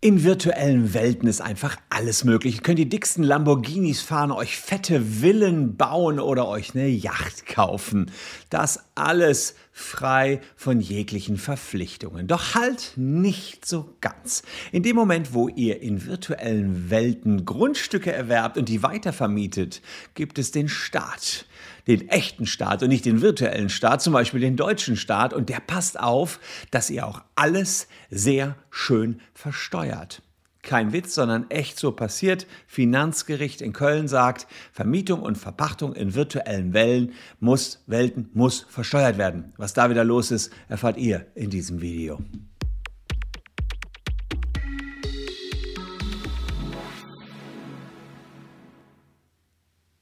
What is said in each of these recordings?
In virtuellen Welten ist einfach alles möglich. Ihr könnt die dicksten Lamborghinis fahren, euch fette Villen bauen oder euch eine Yacht kaufen. Das alles frei von jeglichen Verpflichtungen. Doch halt nicht so ganz. In dem Moment, wo ihr in virtuellen Welten Grundstücke erwerbt und die weitervermietet, gibt es den Staat den echten Staat und nicht den virtuellen Staat, zum Beispiel den deutschen Staat. Und der passt auf, dass ihr auch alles sehr schön versteuert. Kein Witz, sondern echt so passiert. Finanzgericht in Köln sagt, Vermietung und Verpachtung in virtuellen Wellen muss, Welten muss versteuert werden. Was da wieder los ist, erfahrt ihr in diesem Video.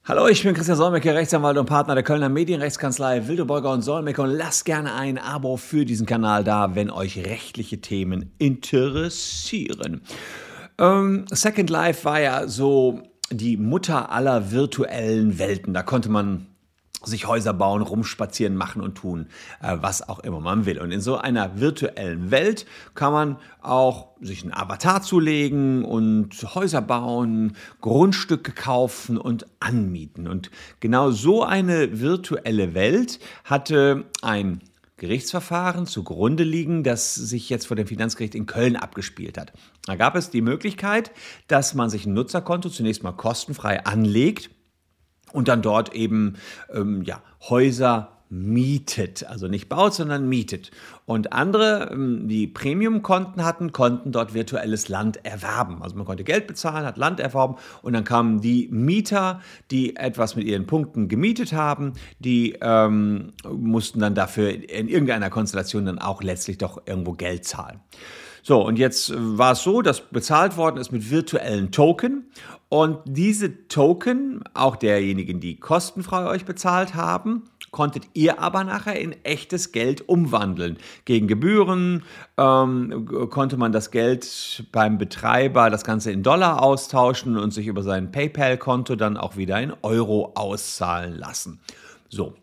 Hallo, ich bin Christian Solmecke, Rechtsanwalt und Partner der Kölner Medienrechtskanzlei Wildeborger und Solmecke und lasst gerne ein Abo für diesen Kanal da, wenn euch rechtliche Themen interessieren. Ähm, Second Life war ja so die Mutter aller virtuellen Welten. Da konnte man sich Häuser bauen, rumspazieren, machen und tun, äh, was auch immer man will. Und in so einer virtuellen Welt kann man auch sich einen Avatar zulegen und Häuser bauen, Grundstücke kaufen und anmieten. Und genau so eine virtuelle Welt hatte ein Gerichtsverfahren zugrunde liegen, das sich jetzt vor dem Finanzgericht in Köln abgespielt hat. Da gab es die Möglichkeit, dass man sich ein Nutzerkonto zunächst mal kostenfrei anlegt und dann dort eben ähm, ja, Häuser mietet, also nicht baut, sondern mietet. Und andere, ähm, die Premium-Konten hatten, konnten dort virtuelles Land erwerben. Also man konnte Geld bezahlen, hat Land erworben und dann kamen die Mieter, die etwas mit ihren Punkten gemietet haben, die ähm, mussten dann dafür in irgendeiner Konstellation dann auch letztlich doch irgendwo Geld zahlen. So, und jetzt war es so, dass bezahlt worden ist mit virtuellen Token. Und diese Token, auch derjenigen, die kostenfrei euch bezahlt haben, konntet ihr aber nachher in echtes Geld umwandeln. Gegen Gebühren ähm, konnte man das Geld beim Betreiber, das Ganze in Dollar austauschen und sich über sein PayPal-Konto dann auch wieder in Euro auszahlen lassen. So.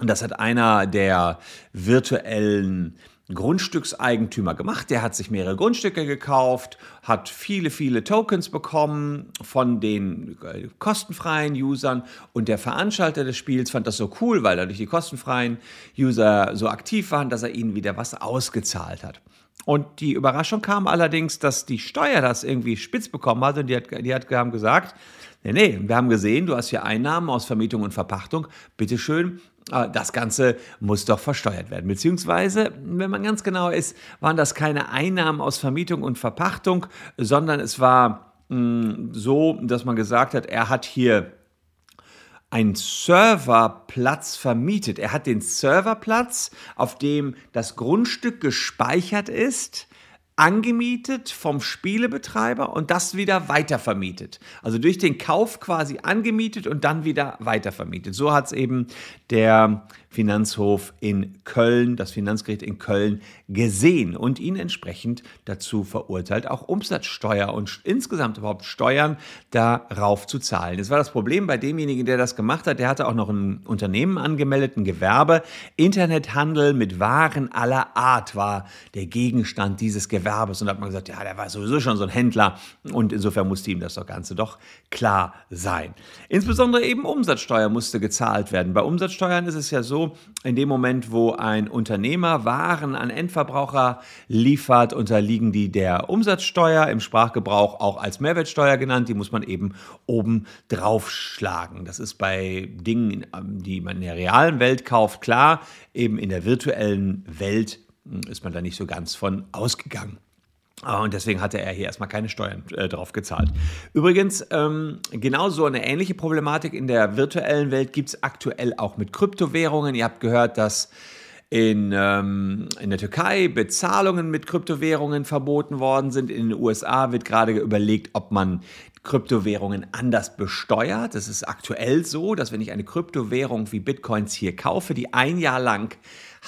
Und das hat einer der virtuellen Grundstückseigentümer gemacht. Der hat sich mehrere Grundstücke gekauft, hat viele, viele Tokens bekommen von den äh, kostenfreien Usern und der Veranstalter des Spiels fand das so cool, weil dadurch die kostenfreien User so aktiv waren, dass er ihnen wieder was ausgezahlt hat. Und die Überraschung kam allerdings, dass die Steuer das irgendwie spitz bekommen hat und die, hat, die hat, haben gesagt, nee, nee, wir haben gesehen, du hast hier Einnahmen aus Vermietung und Verpachtung, bitteschön, das Ganze muss doch versteuert werden. Beziehungsweise, wenn man ganz genau ist, waren das keine Einnahmen aus Vermietung und Verpachtung, sondern es war mh, mm, so, dass man gesagt hat, er hat hier einen Serverplatz vermietet. Er hat den Serverplatz, auf dem das Grundstück gespeichert ist, angemietet vom Spielebetreiber und das wieder weitervermietet. Also durch den Kauf quasi angemietet und dann wieder weitervermietet. So hat es eben der Finanzhof in Köln, das Finanzgericht in Köln gesehen und ihn entsprechend dazu verurteilt, auch Umsatzsteuer und insgesamt überhaupt Steuern darauf zu zahlen. Das war das Problem bei demjenigen, der das gemacht hat. Der hatte auch noch ein Unternehmen angemeldet, ein Gewerbe. Internethandel mit Waren aller Art war der Gegenstand dieses Gewerbes. Und da hat man gesagt, ja, der war sowieso schon so ein Händler und insofern musste ihm das doch Ganze doch klar sein. Insbesondere eben Umsatzsteuer musste gezahlt werden. Bei Umsatzsteuern ist es ja so, in dem Moment, wo ein Unternehmer Waren an Endverbraucher liefert, unterliegen die der Umsatzsteuer, im Sprachgebrauch auch als Mehrwertsteuer genannt. Die muss man eben oben draufschlagen. Das ist bei Dingen, die man in der realen Welt kauft, klar. Eben in der virtuellen Welt ist man da nicht so ganz von ausgegangen. Ah, und deswegen hatte er hier erstmal keine Steuern äh, drauf gezahlt. Übrigens, ähm, genauso eine ähnliche Problematik in der virtuellen Welt gibt es aktuell auch mit Kryptowährungen. Ihr habt gehört, dass in, ähm, in der Türkei Bezahlungen mit Kryptowährungen verboten worden sind. In den USA wird gerade überlegt, ob man Kryptowährungen anders besteuert. Das ist aktuell so, dass wenn ich eine Kryptowährung wie Bitcoins hier kaufe, die ein Jahr lang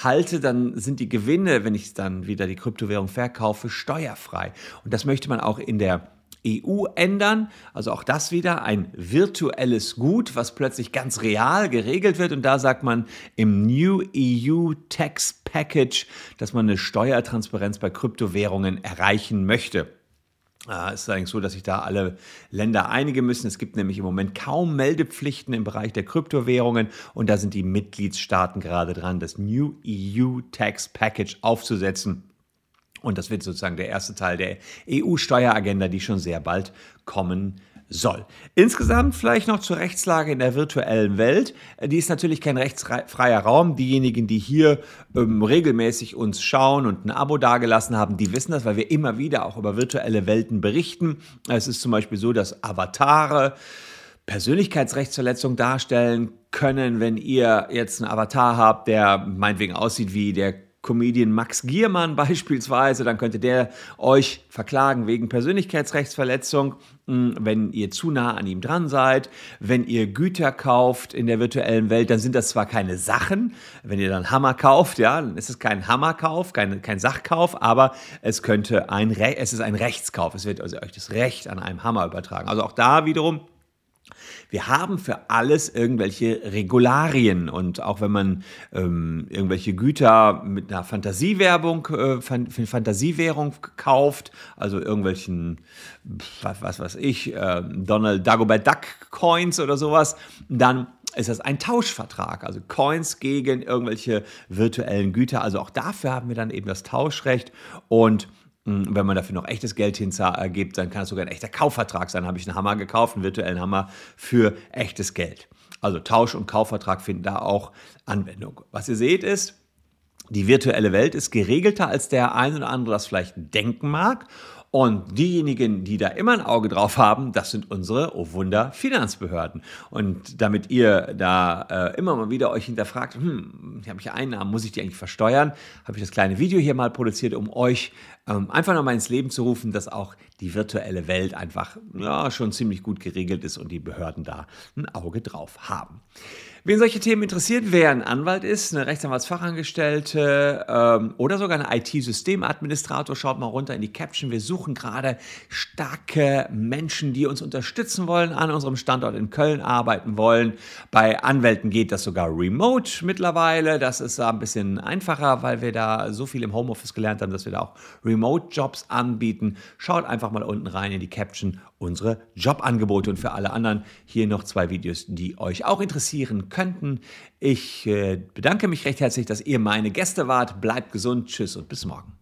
halte, dann sind die Gewinne, wenn ich dann wieder die Kryptowährung verkaufe, steuerfrei. Und das möchte man auch in der EU ändern. Also auch das wieder ein virtuelles Gut, was plötzlich ganz real geregelt wird. Und da sagt man im New EU Tax Package, dass man eine Steuertransparenz bei Kryptowährungen erreichen möchte. Es ist allerdings so, dass sich da alle Länder einigen müssen. Es gibt nämlich im Moment kaum Meldepflichten im Bereich der Kryptowährungen und da sind die Mitgliedstaaten gerade dran, das New EU Tax Package aufzusetzen. Und das wird sozusagen der erste Teil der EU-Steueragenda, die schon sehr bald kommen wird soll. Insgesamt vielleicht noch zur Rechtslage in der virtuellen Welt. Die ist natürlich kein rechtsfreier Raum. Diejenigen, die hier ähm, regelmäßig uns schauen und ein Abo dagelassen haben, die wissen das, weil wir immer wieder auch über virtuelle Welten berichten. Es ist zum Beispiel so, dass Avatare Persönlichkeitsrechtsverletzung darstellen können, wenn ihr jetzt einen Avatar habt, der meinetwegen aussieht wie der Comedian Max Giermann beispielsweise, dann könnte der euch verklagen wegen Persönlichkeitsrechtsverletzung, hm, wenn ihr zu nah an ihm dran seid. Wenn ihr Güter kauft in der virtuellen Welt, dann sind das zwar keine Sachen. Wenn ihr dann Hammer kauft, ja, dann ist es kein Hammerkauf, kein, kein Sachkauf, aber es könnte ein, Re es ist ein Rechtskauf. Es wird also euch das Recht an einem Hammer übertragen. Also auch da wiederum wir haben für alles irgendwelche Regularien und auch wenn man ähm, irgendwelche Güter mit einer Fantasiewerbung, äh, Fantasiewährung kauft, also irgendwelchen, was, was weiß ich, äh, Donald Dagobert Duck Coins oder sowas, dann ist das ein Tauschvertrag, also Coins gegen irgendwelche virtuellen Güter. Also auch dafür haben wir dann eben das Tauschrecht und hm, wenn man dafür noch echtes Geld hingibt, dann kann es sogar ein echter Kaufvertrag sein. Habe ich einen Hammer gekauft, einen virtuellen Hammer für echtes Geld. Also Tausch- und Kaufvertrag finden da auch Anwendung. Was ihr seht ist, die virtuelle Welt ist geregelter, als der ein oder andere das vielleicht denken mag. Und diejenigen, die da immer ein Auge drauf haben, das sind unsere, oh Wunder, Finanzbehörden. Und damit ihr da äh, immer mal wieder euch hinterfragt, hm, habe ich Einnahmen, muss ich die eigentlich versteuern, habe ich das kleine Video hier mal produziert, um euch ähm, einfach nochmal ins Leben zu rufen, dass auch die virtuelle Welt einfach ja, schon ziemlich gut geregelt ist und die Behörden da ein Auge drauf haben. Wen solche Themen interessiert, wer ein Anwalt ist, eine Rechtsanwaltsfachangestellte ähm, oder sogar ein IT-Systemadministrator, schaut mal runter in die Caption. Wir suchen gerade starke Menschen, die uns unterstützen wollen, an unserem Standort in Köln arbeiten wollen. Bei Anwälten geht das sogar remote mittlerweile. Das ist ein bisschen einfacher, weil wir da so viel im Homeoffice gelernt haben, dass wir da auch Remote-Jobs anbieten. Schaut einfach mal unten rein in die Caption unsere Jobangebote und für alle anderen hier noch zwei Videos, die euch auch interessieren könnten. Ich äh, bedanke mich recht herzlich, dass ihr meine Gäste wart. Bleibt gesund, tschüss und bis morgen.